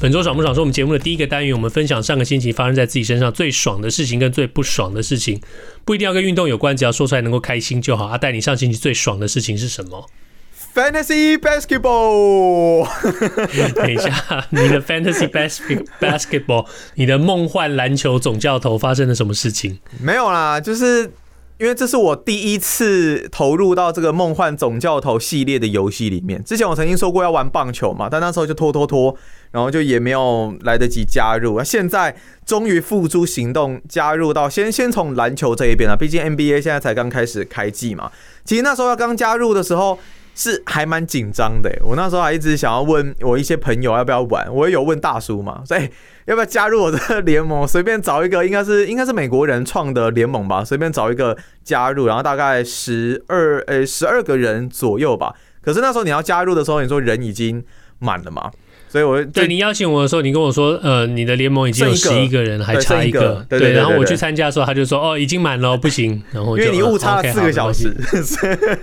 本周爽不爽是我们节目的第一个单元，我们分享上个星期发生在自己身上最爽的事情跟最不爽的事情，不一定要跟运动有关，只要说出来能够开心就好。阿戴，你上星期最爽的事情是什么？Fantasy Basketball。等一下，你的 Fantasy Basketball，你的梦幻篮球总教头发生了什么事情？没有啦，就是。因为这是我第一次投入到这个梦幻总教头系列的游戏里面。之前我曾经说过要玩棒球嘛，但那时候就拖拖拖，然后就也没有来得及加入。现在终于付诸行动，加入到先先从篮球这一边了。毕竟 NBA 现在才刚开始开季嘛。其实那时候要刚加入的时候。是还蛮紧张的，我那时候还一直想要问我一些朋友要不要玩，我也有问大叔嘛，所以要不要加入我的联盟？随便找一个，应该是应该是美国人创的联盟吧，随便找一个加入，然后大概十二诶十二个人左右吧。可是那时候你要加入的时候，你说人已经满了嘛？所以我对你邀请我的时候，你跟我说，呃，你的联盟已经有十一个人，还差一个，对，然后我去参加的时候，他就说，哦，已经满了，不行，然后因为你误差了四个小时，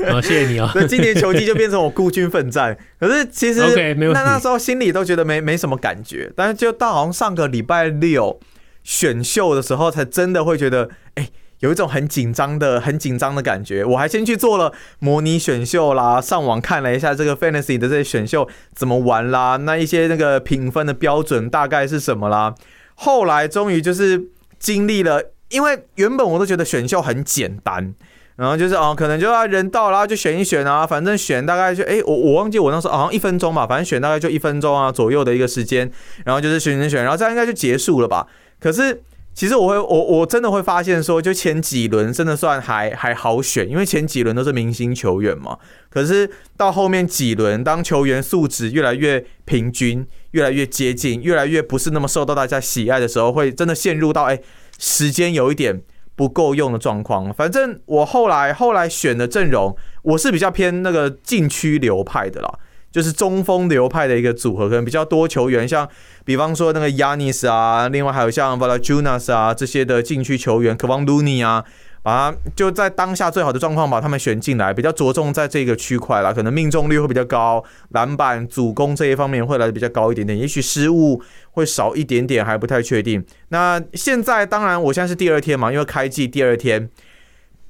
好，谢谢你啊。所以今年球季就变成我孤军奋战，可是其实那那时候心里都觉得没没什么感觉，但是就到好像上个礼拜六选秀的时候，才真的会觉得，哎、欸。有一种很紧张的、很紧张的感觉。我还先去做了模拟选秀啦，上网看了一下这个 Fantasy 的这些选秀怎么玩啦，那一些那个评分的标准大概是什么啦。后来终于就是经历了，因为原本我都觉得选秀很简单，然后就是哦，可能就要人到，啦就选一选啊，反正选大概就哎，我我忘记我那时候好像一分钟吧，反正选大概就一分钟啊左右的一个时间，然后就是选选选，然后这样应该就结束了吧。可是。其实我会，我我真的会发现说，就前几轮真的算还还好选，因为前几轮都是明星球员嘛。可是到后面几轮，当球员素质越来越平均，越来越接近，越来越不是那么受到大家喜爱的时候，会真的陷入到哎，时间有一点不够用的状况。反正我后来后来选的阵容，我是比较偏那个禁区流派的啦。就是中锋流派的一个组合，可能比较多球员，像比方说那个 Yanis 啊，另外还有像 Valanciunas 啊这些的禁区球员，Kevon Looney 啊，把他就在当下最好的状况把他们选进来，比较着重在这个区块啦，可能命中率会比较高，篮板、主攻这一方面会来的比较高一点点，也许失误会少一点点，还不太确定。那现在当然，我现在是第二天嘛，因为开季第二天，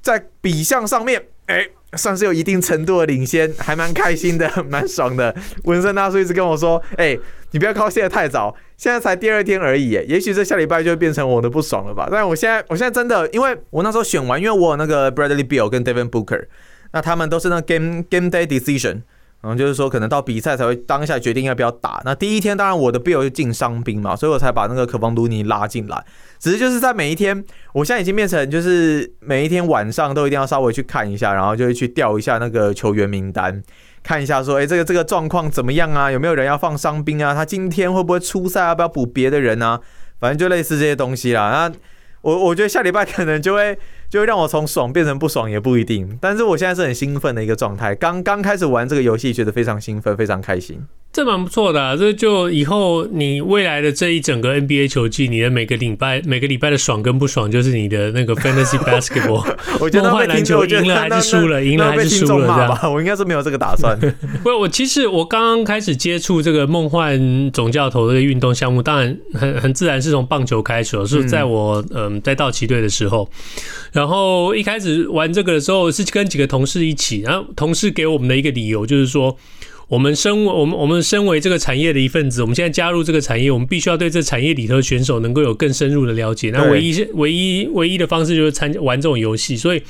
在比项上面，哎、算是有一定程度的领先，还蛮开心的，蛮爽的。文森大叔一直跟我说：“哎、你不要高兴得太早，现在才第二天而已，也许这下礼拜就会变成我的不爽了吧。”但我现在，我现在真的，因为我那时候选完，因为我有那个 Bradley Beal 跟 Devin Booker，那他们都是那 Game Game Day Decision。然后就是说，可能到比赛才会当下决定要不要打。那第一天，当然我的 Bill 就进伤兵嘛，所以我才把那个可方卢尼拉进来。只是就是在每一天，我现在已经变成就是每一天晚上都一定要稍微去看一下，然后就会去调一下那个球员名单，看一下说，哎，这个这个状况怎么样啊？有没有人要放伤兵啊？他今天会不会出赛？要不要补别的人啊？反正就类似这些东西啦。那我我觉得下礼拜可能就会。就会让我从爽变成不爽也不一定，但是我现在是很兴奋的一个状态。刚刚开始玩这个游戏，觉得非常兴奋，非常开心。这蛮不错的啊，这就以后你未来的这一整个 NBA 球季，你的每个礼拜每个礼拜的爽跟不爽，就是你的那个 Fantasy Basketball。我觉得梦幻篮球赢了还是输了，赢了还是输了这样。我应该是没有这个打算。不，我其实我刚刚开始接触这个梦幻总教头这个运动项目，当然很很自然是从棒球开始，是在我嗯在道奇队的时候，然后一开始玩这个的时候是跟几个同事一起，然后同事给我们的一个理由就是说。我们身为我们我们身为这个产业的一份子，我们现在加入这个产业，我们必须要对这产业里头的选手能够有更深入的了解。那唯一唯一唯一的方式就是参加玩这种游戏。所以，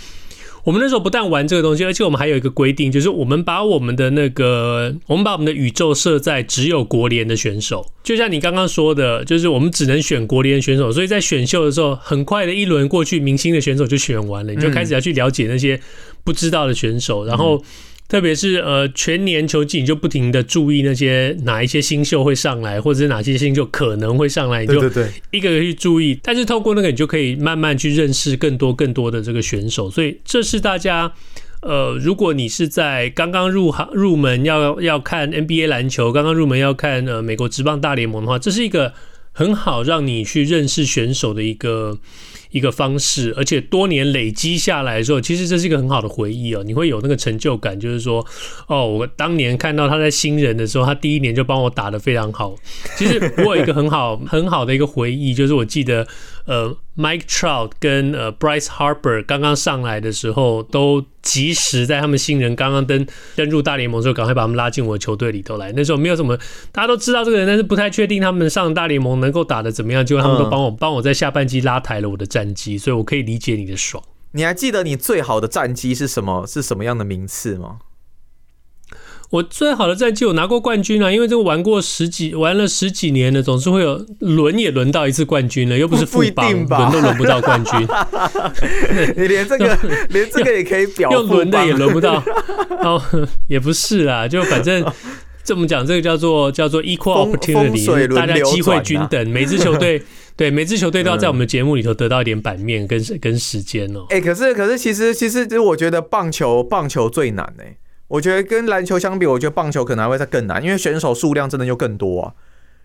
我们那时候不但玩这个东西，而且我们还有一个规定，就是我们把我们的那个我们把我们的宇宙设在只有国联的选手。就像你刚刚说的，就是我们只能选国联选手。所以在选秀的时候，很快的一轮过去，明星的选手就选完了，你就开始要去了解那些不知道的选手，然后。特别是呃全年球季，你就不停的注意那些哪一些新秀会上来，或者是哪些新秀可能会上来，你就一个个去注意。但是透过那个，你就可以慢慢去认识更多更多的这个选手。所以这是大家呃，如果你是在刚刚入行入门要要看 NBA 篮球，刚刚入门要看呃美国职棒大联盟的话，这是一个很好让你去认识选手的一个。一个方式，而且多年累积下来的时候，其实这是一个很好的回忆哦。你会有那个成就感，就是说，哦，我当年看到他在新人的时候，他第一年就帮我打得非常好。其实我有一个很好很好的一个回忆，就是我记得。呃，Mike Trout 跟呃 Bryce Harper 刚刚上来的时候，都及时在他们新人刚刚登登入大联盟的时候，赶快把他们拉进我的球队里头来。那时候没有什么，大家都知道这个人，但是不太确定他们上大联盟能够打得怎么样。结果他们都帮我帮我在下半季拉抬了我的战绩，所以我可以理解你的爽。你还记得你最好的战绩是什么？是什么样的名次吗？我最好的战绩，我拿过冠军啊！因为这个玩过十几，玩了十几年了，总是会有轮也轮到一次冠军了，又不是富邦，轮都轮不到冠军。你连这个 连这个也可以表，又轮的也轮不到。哦，也不是啦，就反正这么讲，这个叫做叫做 equal opportunity，大家机会均等，每支球队对每支球队都要在我们的节目里头得到一点版面跟跟时间哦。哎，可是可是其实其实其实我觉得棒球棒球最难哎。我觉得跟篮球相比，我觉得棒球可能还会再更难，因为选手数量真的就更多啊。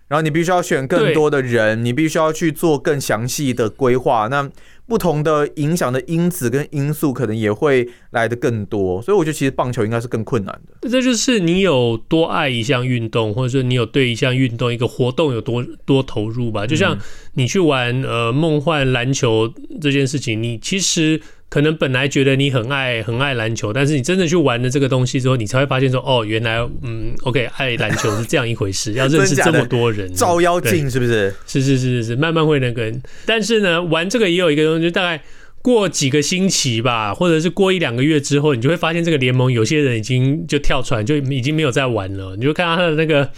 然后你必须要选更多的人，你必须要去做更详细的规划。那不同的影响的因子跟因素，可能也会来的更多。所以我觉得其实棒球应该是更困难的。这就是你有多爱一项运动，或者说你有对一项运动一个活动有多多投入吧。就像你去玩呃梦幻篮球这件事情，你其实。可能本来觉得你很爱很爱篮球，但是你真的去玩了这个东西之后，你才会发现说，哦，原来嗯，OK，爱篮球是这样一回事，要认识这么多人，照妖镜是不是？是是是是是，慢慢会那个。但是呢，玩这个也有一个东西，就大概。过几个星期吧，或者是过一两个月之后，你就会发现这个联盟有些人已经就跳出来，就已经没有在玩了。你就看到他的那个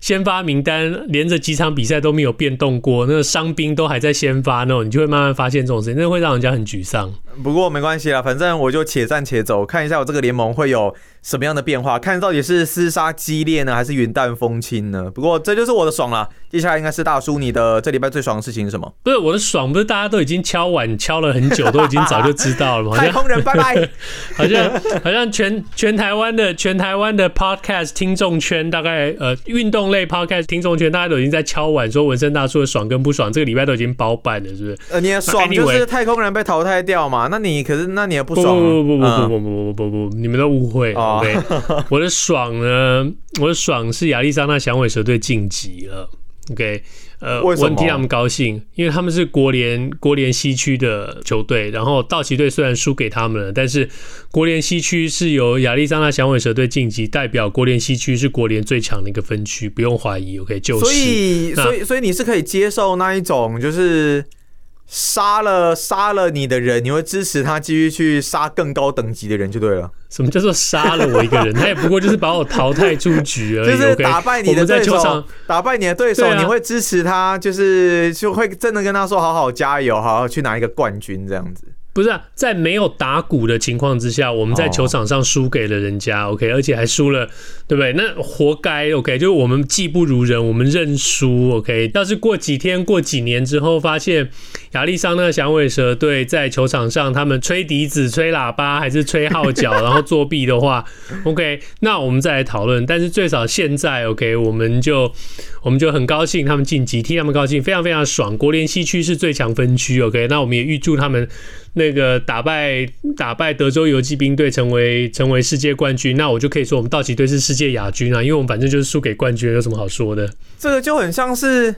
先发名单，连着几场比赛都没有变动过，那个伤兵都还在先发，那种你就会慢慢发现这种事情，那会让人家很沮丧。不过没关系啦，反正我就且战且走，看一下我这个联盟会有什么样的变化，看到底是厮杀激烈呢，还是云淡风轻呢？不过这就是我的爽了。接下来应该是大叔，你的这礼拜最爽的事情是什么？不是我的爽，不是大家都已经敲碗敲了很久，都已经早就知道了吗？太空人拜拜。好像好像全全台湾的全台湾的 podcast 听众圈，大概呃运动类 podcast 听众圈，大家都已经在敲碗说纹身大叔的爽跟不爽，这个礼拜都已经包办了，是不是？呃，你的爽就是太空人被淘汰掉嘛？那你可是那你也不爽？不不不不不不不不不不不，你们都误会。OK，我的爽呢？我的爽是亚利桑那响尾蛇队晋级了。OK，呃，我替他们高兴，因为他们是国联国联西区的球队，然后道奇队虽然输给他们了，但是国联西区是由亚利桑那响尾蛇队晋级，代表国联西区是国联最强的一个分区，不用怀疑。OK，就是，所以，所以，所以你是可以接受那一种，就是。杀了杀了你的人，你会支持他继续去杀更高等级的人就对了。什么叫做杀了我一个人？他也不过就是把我淘汰出局而已。就是打败你的对手，打败你的对手，你会支持他，就是就会真的跟他说好好加油，好好去拿一个冠军这样子。不是、啊、在没有打鼓的情况之下，我们在球场上输给了人家，OK，而且还输了，对不对？那活该，OK，就是我们技不如人，我们认输，OK。要是过几天、过几年之后，发现亚历桑那响尾蛇队在球场上他们吹笛子、吹喇叭还是吹号角，然后作弊的话，OK，那我们再来讨论。但是最少现在，OK，我们就我们就很高兴他们晋级，替他们高兴，非常非常爽。国联西区是最强分区，OK，那我们也预祝他们。那个打败打败德州游击兵队，成为成为世界冠军，那我就可以说我们道奇队是世界亚军啊，因为我们反正就是输给冠军，有什么好说的？这个就很像是，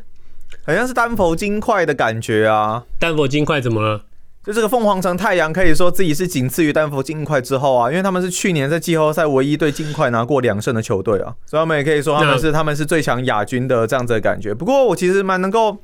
好像是丹佛金块的感觉啊。丹佛金块怎么了？就这个凤凰城太阳可以说自己是仅次于丹佛金块之后啊，因为他们是去年在季后赛唯一对金块拿过两胜的球队啊，所以他们也可以说他们是他们是最强亚军的这样子的感觉。不过我其实蛮能够。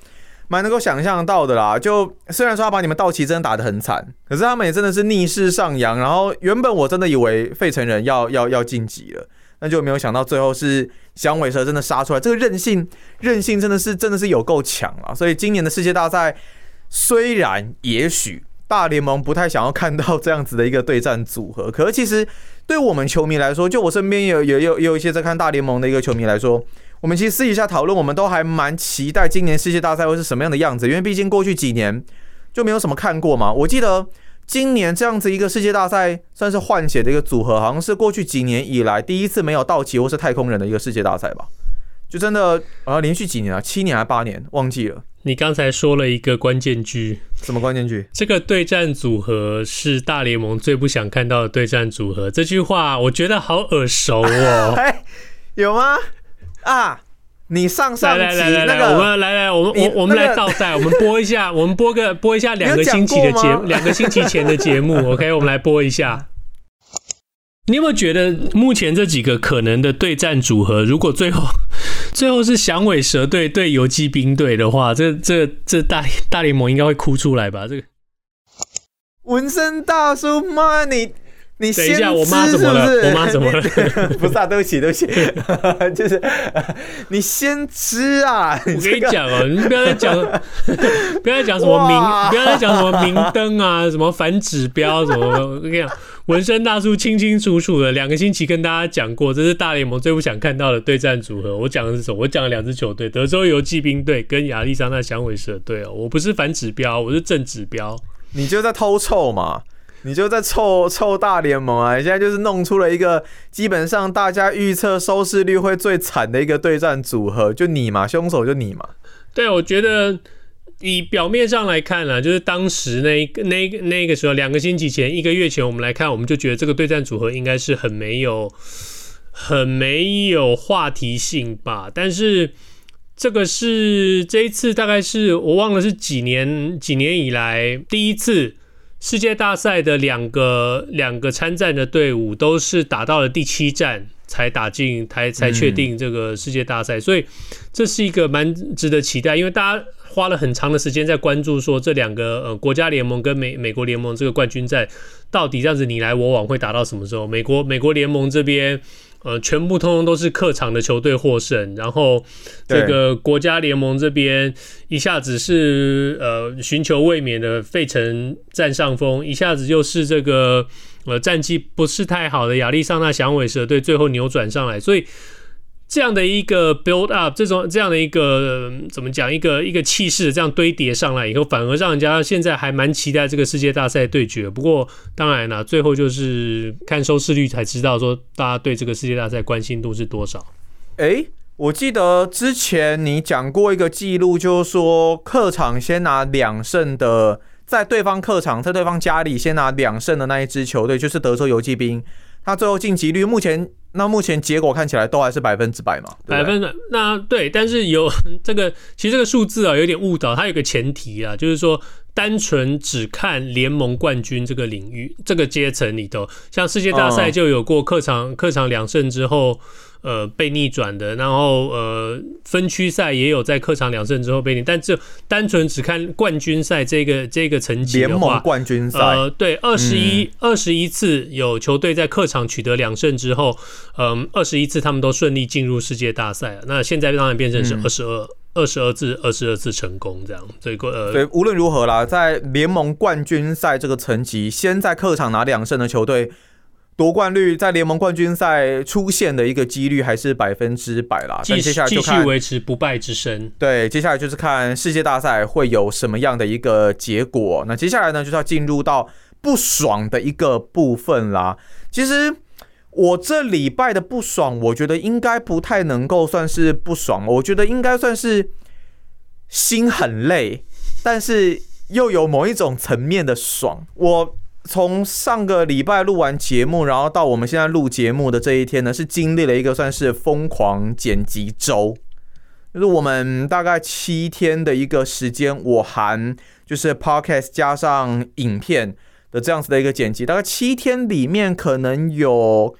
蛮能够想象到的啦，就虽然说他把你们道奇真的打得很惨，可是他们也真的是逆势上扬。然后原本我真的以为费城人要要要晋级了，那就没有想到最后是响尾蛇真的杀出来。这个韧性韧性真的是真的是有够强啊！所以今年的世界大赛虽然也许大联盟不太想要看到这样子的一个对战组合。可是其实对我们球迷来说，就我身边也有有有有一些在看大联盟的一个球迷来说，我们其实私底下讨论，我们都还蛮期待今年世界大赛会是什么样的样子，因为毕竟过去几年就没有什么看过嘛。我记得今年这样子一个世界大赛算是换血的一个组合，好像是过去几年以来第一次没有道奇或是太空人的一个世界大赛吧。就真的啊，连续几年啊，七年还八年，忘记了。你刚才说了一个关键句，什么关键句？这个对战组合是大联盟最不想看到的对战组合。这句话我觉得好耳熟哦。哎，有吗？啊，你上上集来来来来，我们来来，我们我我们来倒带，我们播一下，我们播个播一下两个星期的节，两个星期前的节目。OK，我们来播一下。你有没有觉得目前这几个可能的对战组合，如果最后 最后是响尾蛇队对游击兵队的话，这这这大大联盟应该会哭出来吧？这个纹身大叔妈，你你等一下，我妈怎么了？我妈怎么了？不是啊，对不起，对不起，就是你先吃啊！我跟你讲哦，你不要再讲，不要再讲什么明，不要再讲什么明灯啊，什么反指标什么，我跟你讲。纹身大叔清清楚楚的两个星期跟大家讲过，这是大联盟最不想看到的对战组合。我讲的是什么？我讲了两支球队：德州游骑兵队跟亚利桑那响尾蛇队哦。我不是反指标，我是正指标。你就在偷臭嘛？你就在臭臭大联盟啊！你现在就是弄出了一个基本上大家预测收视率会最惨的一个对战组合，就你嘛，凶手就你嘛。对，我觉得。以表面上来看呢，就是当时那个那那个时候，两个星期前、一个月前，我们来看，我们就觉得这个对战组合应该是很没有、很没有话题性吧。但是这个是这一次，大概是我忘了是几年几年以来第一次世界大赛的两个两个参战的队伍都是打到了第七战才打进才才确定这个世界大赛，所以这是一个蛮值得期待，因为大家。花了很长的时间在关注说这两个呃国家联盟跟美美国联盟这个冠军战到底这样子你来我往会打到什么时候？美国美国联盟这边呃全部通通都是客场的球队获胜，然后这个国家联盟这边一下子是呃寻求卫冕的费城占上风，一下子又是这个呃战绩不是太好的亚利桑那响尾蛇队最后扭转上来，所以。这样的一个 build up，这种这样的一个怎么讲，一个一个气势这样堆叠上来以后，反而让人家现在还蛮期待这个世界大赛对决。不过当然了，最后就是看收视率才知道说大家对这个世界大赛关心度是多少。诶，我记得之前你讲过一个记录，就是说客场先拿两胜的，在对方客场在对方家里先拿两胜的那一支球队，就是德州游骑兵。他最后晋级率目前，那目前结果看起来都还是百分之百嘛？百分之那对，但是有 这个，其实这个数字啊有点误导，它有个前提啊，就是说单纯只看联盟冠军这个领域这个阶层里头，像世界大赛就有过客场客场两胜之后。呃，被逆转的，然后呃，分区赛也有在客场两胜之后被逆，但这单纯只看冠军赛这个这个成绩的话，联盟冠军赛，呃，对，二十一二十一次有球队在客场取得两胜之后，嗯，二十一次他们都顺利进入世界大赛了。那现在当然变成是二十二二十二次二十二次成功这样，所以呃，对，无论如何啦，在联盟冠军赛这个层级，先在客场拿两胜的球队。夺冠率在联盟冠军赛出现的一个几率还是百分之百啦，但接下来就看继续维持不败之身。对，接下来就是看世界大赛会有什么样的一个结果。那接下来呢，就是要进入到不爽的一个部分啦。其实我这礼拜的不爽，我觉得应该不太能够算是不爽，我觉得应该算是心很累，但是又有某一种层面的爽。我。从上个礼拜录完节目，然后到我们现在录节目的这一天呢，是经历了一个算是疯狂剪辑周，就是我们大概七天的一个时间，我含就是 podcast 加上影片的这样子的一个剪辑，大概七天里面可能有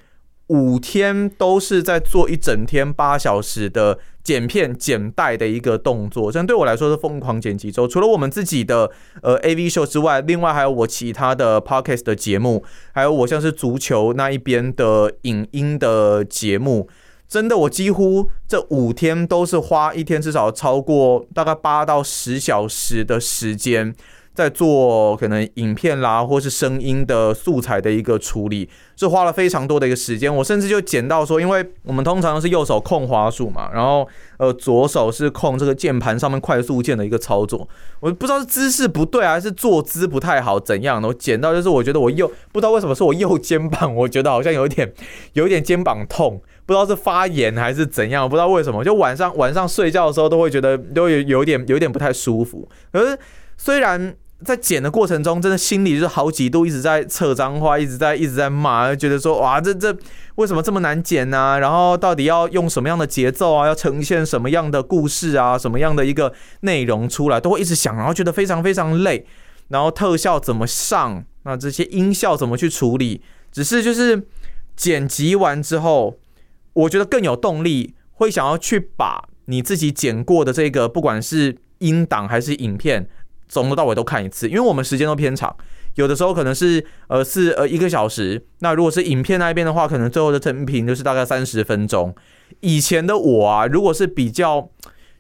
五天都是在做一整天八小时的。剪片剪带的一个动作，这样对我来说是疯狂剪辑周。除了我们自己的呃 AV 秀之外，另外还有我其他的 Podcast 的节目，还有我像是足球那一边的影音的节目。真的，我几乎这五天都是花一天至少超过大概八到十小时的时间，在做可能影片啦，或是声音的素材的一个处理，是花了非常多的一个时间。我甚至就剪到说，因为我们通常是右手控滑鼠嘛，然后呃左手是控这个键盘上面快速键的一个操作。我不知道是姿势不对还是坐姿不太好怎样的，我剪到就是我觉得我右不知道为什么是我右肩膀，我觉得好像有一点 有一点肩膀痛，不知道是发炎还是怎样，不知道为什么，就晚上晚上睡觉的时候都会觉得都有有点有点不太舒服。可是虽然。在剪的过程中，真的心里就是好几度一直在扯脏话，一直在一直在骂，觉得说哇，这这为什么这么难剪呢、然后到底要用什么样的节奏啊？要呈现什么样的故事啊？什么样的一个内容出来，都会一直想，然后觉得非常非常累。然后特效怎么上？那这些音效怎么去处理？只是就是剪辑完之后，我觉得更有动力，会想要去把你自己剪过的这个，不管是音档还是影片。从头到尾都看一次，因为我们时间都偏长，有的时候可能是呃是呃一个小时。那如果是影片那一边的话，可能最后的成品就是大概三十分钟。以前的我啊，如果是比较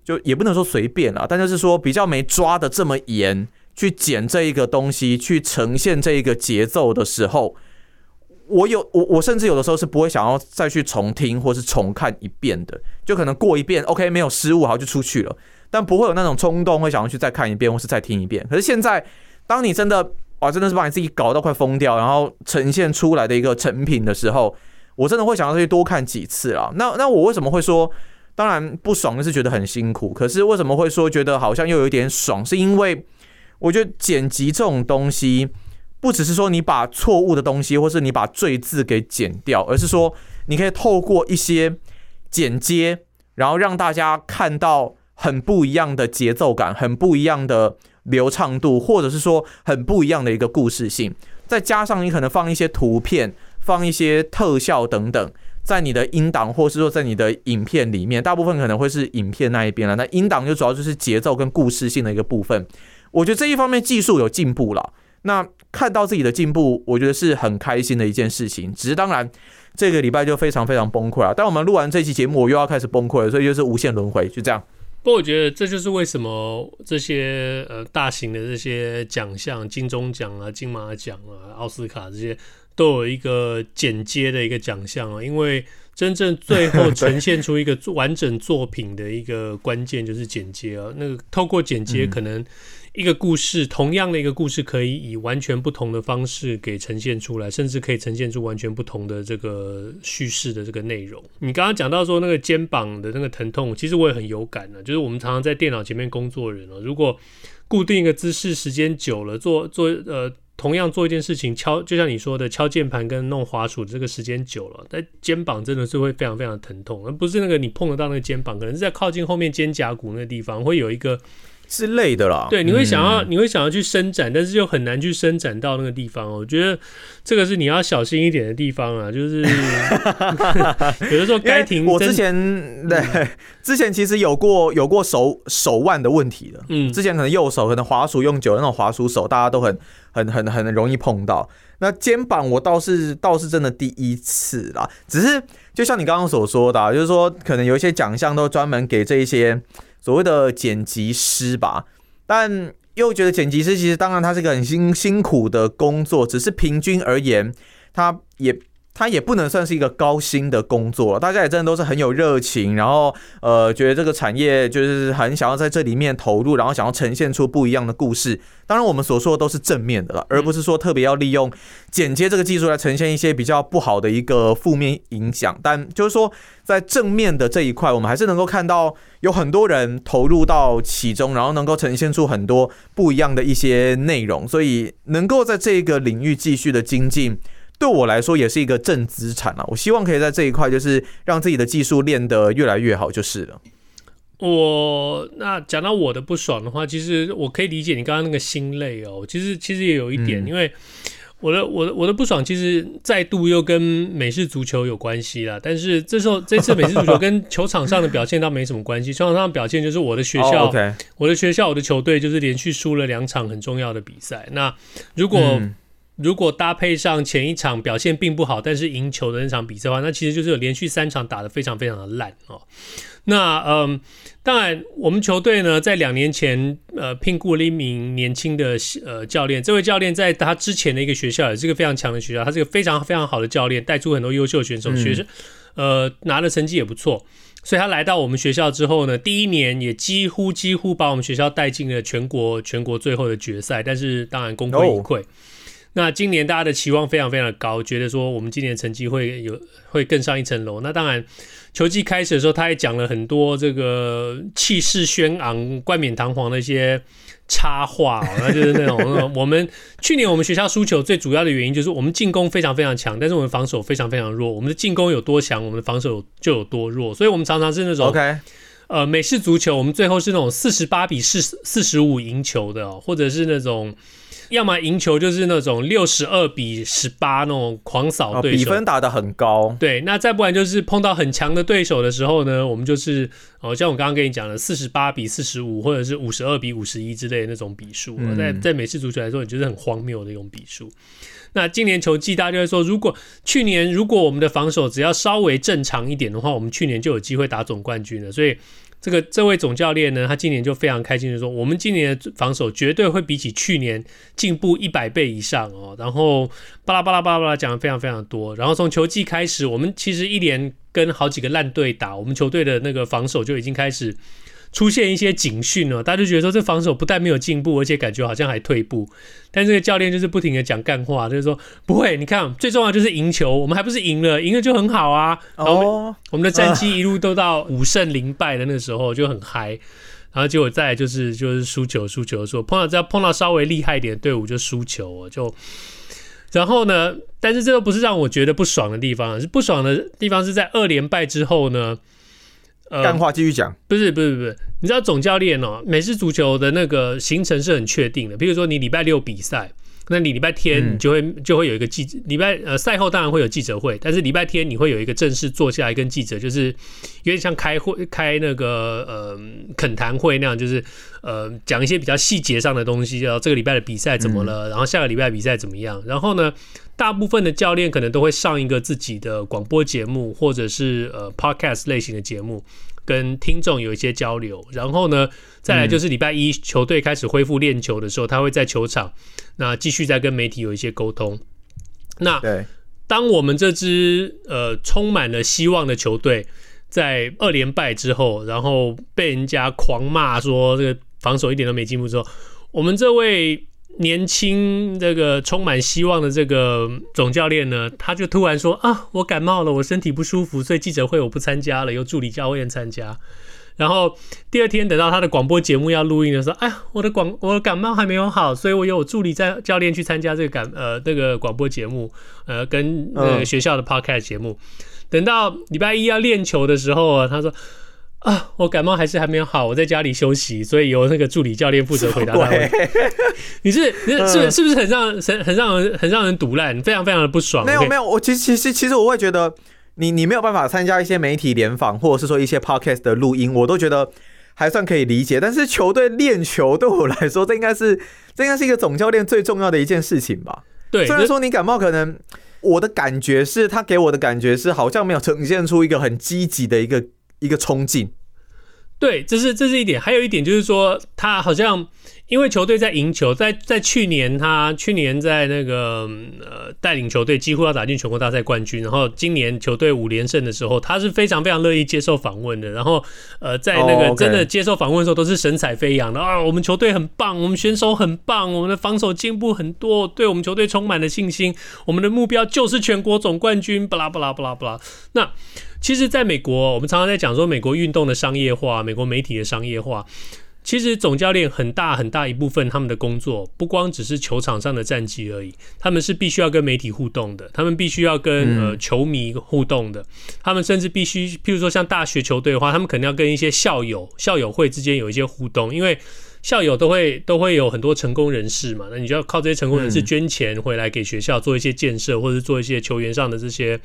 就也不能说随便啊，但就是说比较没抓的这么严去剪这一个东西，去呈现这一个节奏的时候，我有我我甚至有的时候是不会想要再去重听或是重看一遍的，就可能过一遍，OK 没有失误，好就出去了。但不会有那种冲动，会想要去再看一遍，或是再听一遍。可是现在，当你真的哇，真的是把你自己搞到快疯掉，然后呈现出来的一个成品的时候，我真的会想要去多看几次了。那那我为什么会说，当然不爽是觉得很辛苦。可是为什么会说觉得好像又有一点爽？是因为我觉得剪辑这种东西，不只是说你把错误的东西，或是你把赘字给剪掉，而是说你可以透过一些剪接，然后让大家看到。很不一样的节奏感，很不一样的流畅度，或者是说很不一样的一个故事性，再加上你可能放一些图片、放一些特效等等，在你的音档或是说在你的影片里面，大部分可能会是影片那一边了。那音档就主要就是节奏跟故事性的一个部分。我觉得这一方面技术有进步了，那看到自己的进步，我觉得是很开心的一件事情。只是当然，这个礼拜就非常非常崩溃了。但我们录完这期节目，我又要开始崩溃了，所以就是无限轮回，就这样。不过我觉得这就是为什么这些呃大型的这些奖项，金钟奖啊、金马奖啊、奥斯卡这些都有一个剪接的一个奖项啊，因为真正最后呈现出一个完整作品的一个关键就是剪接啊。那个透过剪接可能。一个故事，同样的一个故事，可以以完全不同的方式给呈现出来，甚至可以呈现出完全不同的这个叙事的这个内容。你刚刚讲到说那个肩膀的那个疼痛，其实我也很有感的。就是我们常常在电脑前面工作人哦，如果固定一个姿势时间久了，做做呃同样做一件事情，敲就像你说的敲键盘跟弄滑鼠这个时间久了，但肩膀真的是会非常非常疼痛，而不是那个你碰得到那个肩膀，可能是在靠近后面肩胛骨那个地方会有一个。是累的啦，对，你会想要，你会想要去伸展，但是又很难去伸展到那个地方。我觉得这个是你要小心一点的地方啊，就是 有的时候该停。我之前对 之前其实有过有过手手腕的问题的，嗯，之前可能右手可能滑鼠用久了那种滑鼠手，大家都很很很很容易碰到。那肩膀我倒是倒是真的第一次啦，只是就像你刚刚所说的啊，就是说可能有一些奖项都专门给这一些。所谓的剪辑师吧，但又觉得剪辑师其实当然他是个很辛辛苦的工作，只是平均而言，他也。它也不能算是一个高薪的工作，大家也真的都是很有热情，然后呃，觉得这个产业就是很想要在这里面投入，然后想要呈现出不一样的故事。当然，我们所说的都是正面的了，而不是说特别要利用剪接这个技术来呈现一些比较不好的一个负面影响。但就是说，在正面的这一块，我们还是能够看到有很多人投入到其中，然后能够呈现出很多不一样的一些内容，所以能够在这个领域继续的精进。对我来说也是一个正资产啊！我希望可以在这一块，就是让自己的技术练得越来越好，就是了。我那讲到我的不爽的话，其实我可以理解你刚刚那个心累哦。其实其实也有一点，嗯、因为我的我的我的不爽，其实再度又跟美式足球有关系啦。但是这时候这次美式足球跟球场上的表现倒没什么关系，球场上的表现就是我的学校，oh. 我的学校，我的球队就是连续输了两场很重要的比赛。那如果、嗯如果搭配上前一场表现并不好，但是赢球的那场比赛的话，那其实就是有连续三场打得非常非常的烂哦。那嗯，当然我们球队呢，在两年前呃聘雇了一名年轻的呃教练，这位教练在他之前的一个学校也是个非常强的学校，他是个非常非常好的教练，带出很多优秀选手，学生呃拿的成绩也不错。所以他来到我们学校之后呢，第一年也几乎几乎把我们学校带进了全国全国最后的决赛，但是当然功亏一篑。Oh. 那今年大家的期望非常非常的高，觉得说我们今年成绩会有会更上一层楼。那当然，球季开始的时候，他也讲了很多这个气势轩昂、冠冕堂皇的一些插话，那就是那种 我们去年我们学校输球最主要的原因就是我们进攻非常非常强，但是我们防守非常非常弱。我们的进攻有多强，我们的防守就有多弱，所以我们常常是那种 OK，呃，美式足球我们最后是那种四十八比四四十五赢球的，或者是那种。要么赢球就是那种六十二比十八那种狂扫对手，比分打得很高。对，那再不然就是碰到很强的对手的时候呢，我们就是哦，像我刚刚跟你讲的四十八比四十五，或者是五十二比五十一之类的那种比数。嗯、在在美式足球来说，你觉得很荒谬的一种比数。那今年球季大家就会说，如果去年如果我们的防守只要稍微正常一点的话，我们去年就有机会打总冠军了。所以。这个这位总教练呢，他今年就非常开心的说，我们今年的防守绝对会比起去年进步一百倍以上哦。然后巴拉巴拉巴拉巴拉讲的非常非常多。然后从球季开始，我们其实一连跟好几个烂队打，我们球队的那个防守就已经开始。出现一些警讯哦，大家就觉得说，这防守不但没有进步，而且感觉好像还退步。但这个教练就是不停的讲干话，就是说不会，你看最重要就是赢球，我们还不是赢了，赢了就很好啊。然后我们，哦、我们的战绩一路都到五胜零败的那个时候就很嗨，然后结果再来就是就是输球输球，说碰到只要碰到稍微厉害一点的队伍就输球，就然后呢，但是这都不是让我觉得不爽的地方，是不爽的地方是在二连败之后呢。干话继续讲，不是不是不是，你知道总教练哦，美式足球的那个行程是很确定的。比如说你礼拜六比赛，那你礼拜天你就会就会有一个记礼拜呃赛后当然会有记者会，但是礼拜天你会有一个正式坐下来跟记者，就是有点像开会开那个呃恳谈会那样，就是呃讲一些比较细节上的东西，叫这个礼拜的比赛怎么了，然后下个礼拜比赛怎么样，然后呢，大部分的教练可能都会上一个自己的广播节目，或者是呃 podcast 类型的节目，跟听众有一些交流。然后呢，再来就是礼拜一球队开始恢复练球的时候，他会在球场那继续再跟媒体有一些沟通。那当我们这支呃充满了希望的球队在二连败之后，然后被人家狂骂说这个防守一点都没进步之后，我们这位。年轻这个充满希望的这个总教练呢，他就突然说啊，我感冒了，我身体不舒服，所以记者会我不参加了，由助理教练参加。然后第二天等到他的广播节目要录音的时候，哎呀，我的广我的感冒还没有好，所以我有助理在教练去参加这个感呃这个广播节目，呃跟那个学校的 podcast 节目。等到礼拜一要练球的时候啊，他说。啊，我感冒还是还没有好，我在家里休息，所以由那个助理教练负责回答他问题。你是你是是不是是不是很让很很让人很让人毒烂，非常非常的不爽？没有没有，我其实其实其实我会觉得你你没有办法参加一些媒体联访，或者是说一些 podcast 的录音，我都觉得还算可以理解。但是球队练球对我来说，这应该是这应该是一个总教练最重要的一件事情吧？对，虽然说你感冒，可能我的感觉是他给我的感觉是好像没有呈现出一个很积极的一个。一个冲劲，对，这是这是一点。还有一点就是说，他好像因为球队在赢球，在在去年他去年在那个呃带领球队几乎要打进全国大赛冠军，然后今年球队五连胜的时候，他是非常非常乐意接受访问的。然后呃，在那个真的接受访问的时候，都是神采飞扬的啊，我们球队很棒，我们选手很棒，我们的防守进步很多，对我们球队充满了信心，我们的目标就是全国总冠军，巴拉巴拉巴拉巴拉。那其实，在美国，我们常常在讲说美国运动的商业化，美国媒体的商业化。其实总教练很大很大一部分，他们的工作不光只是球场上的战绩而已，他们是必须要跟媒体互动的，他们必须要跟呃球迷互动的，他们甚至必须，譬如说像大学球队的话，他们可能要跟一些校友校友会之间有一些互动，因为。校友都会都会有很多成功人士嘛，那你就要靠这些成功人士捐钱回来给学校做一些建设，或者做一些球员上的这些。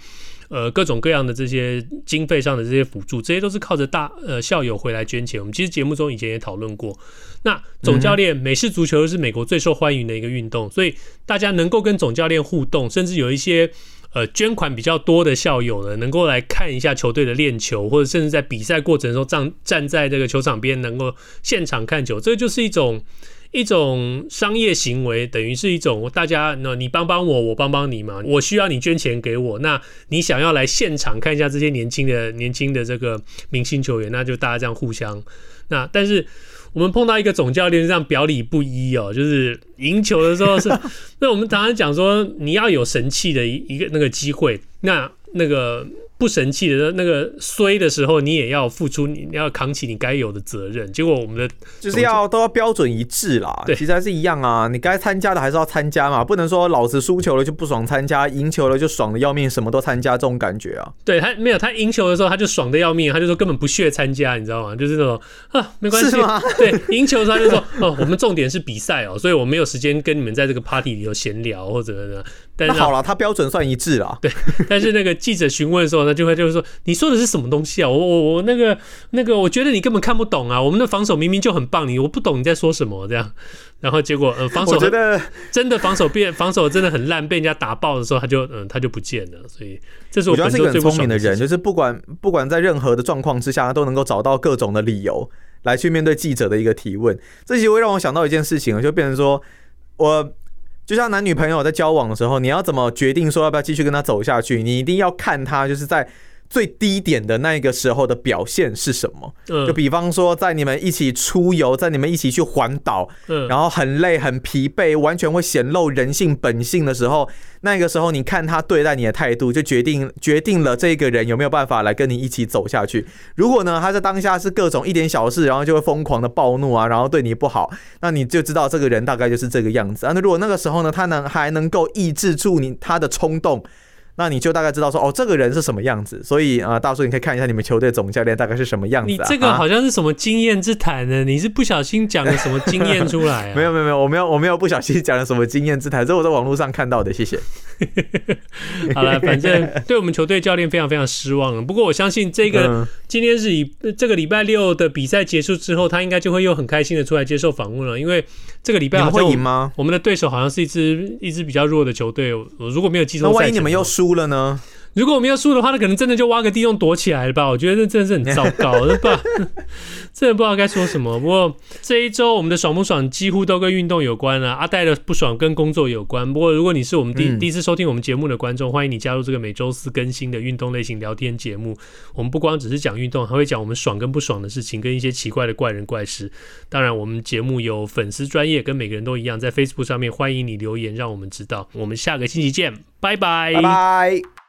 呃，各种各样的这些经费上的这些辅助，这些都是靠着大呃校友回来捐钱。我们其实节目中以前也讨论过。那总教练，美式足球是美国最受欢迎的一个运动，所以大家能够跟总教练互动，甚至有一些呃捐款比较多的校友呢，能够来看一下球队的练球，或者甚至在比赛过程中站站在这个球场边，能够现场看球，这就是一种。一种商业行为，等于是一种大家，那你帮帮我，我帮帮你嘛。我需要你捐钱给我，那你想要来现场看一下这些年轻的、年轻的这个明星球员，那就大家这样互相。那但是我们碰到一个总教练这样表里不一哦，就是赢球的时候是，那我们常常讲说你要有神气的一一个那个机会，那那个。不神气的那个衰的时候，你也要付出，你要扛起你该有的责任。结果我们的就是要都要标准一致啦，对，其实还是一样啊。你该参加的还是要参加嘛，不能说老子输球了就不爽参加，赢球了就爽的要命，什么都参加这种感觉啊。对他没有，他赢球的时候他就爽的要命，他就说根本不屑参加，你知道吗？就是那种啊，没关系，对，赢球的时候他就说哦，我们重点是比赛哦，所以我没有时间跟你们在这个 party 里头闲聊或者呢。那好了，他标准算一致了。对，但是那个记者询问的时候他，就会就是说，你说的是什么东西啊？我我我那个那个，我觉得你根本看不懂啊！我们的防守明明就很棒，你我不懂你在说什么这样。然后结果呃，防守觉得真的防守变防守真的很烂，被人家打爆的时候，他就嗯他就不见了。所以这是我，我觉得是一个很聪明的人，就是不管不管在任何的状况之下，他都能够找到各种的理由来去面对记者的一个提问。这其实会让我想到一件事情，就变成说我。就像男女朋友在交往的时候，你要怎么决定说要不要继续跟他走下去？你一定要看他就是在最低点的那个时候的表现是什么。就比方说，在你们一起出游，在你们一起去环岛，然后很累很疲惫，完全会显露人性本性的时候。那个时候，你看他对待你的态度，就决定决定了这个人有没有办法来跟你一起走下去。如果呢，他在当下是各种一点小事，然后就会疯狂的暴怒啊，然后对你不好，那你就知道这个人大概就是这个样子啊。那如果那个时候呢，他能还能够抑制住你他的冲动。那你就大概知道说哦，这个人是什么样子，所以啊、呃，大叔你可以看一下你们球队总教练大概是什么样子、啊。你这个好像是什么经验之谈呢？你是不小心讲了什么经验出来、啊？没有没有没有，我没有我没有不小心讲了什么经验之谈，这是我在网络上看到的。谢谢。好了，反正对我们球队教练非常非常失望了。不过我相信这个今天是以这个礼拜六的比赛结束之后，他应该就会又很开心的出来接受访问了，因为这个礼拜会赢吗？我们的对手好像是一支一支比较弱的球队。我如果没有记错，那万一你们又输了呢？如果我们要输的话，那可能真的就挖个地洞躲起来了吧？我觉得这真的是很糟糕，是吧？真的不知道该说什么。不过这一周我们的爽不爽几乎都跟运动有关啊。阿戴的不爽跟工作有关。不过如果你是我们第第一次收听我们节目的观众，欢迎你加入这个每周四更新的运动类型聊天节目。我们不光只是讲运动，还会讲我们爽跟不爽的事情，跟一些奇怪的怪人怪事。当然，我们节目有粉丝专业，跟每个人都一样，在 Facebook 上面欢迎你留言，让我们知道。我们下个星期见，拜拜，拜拜。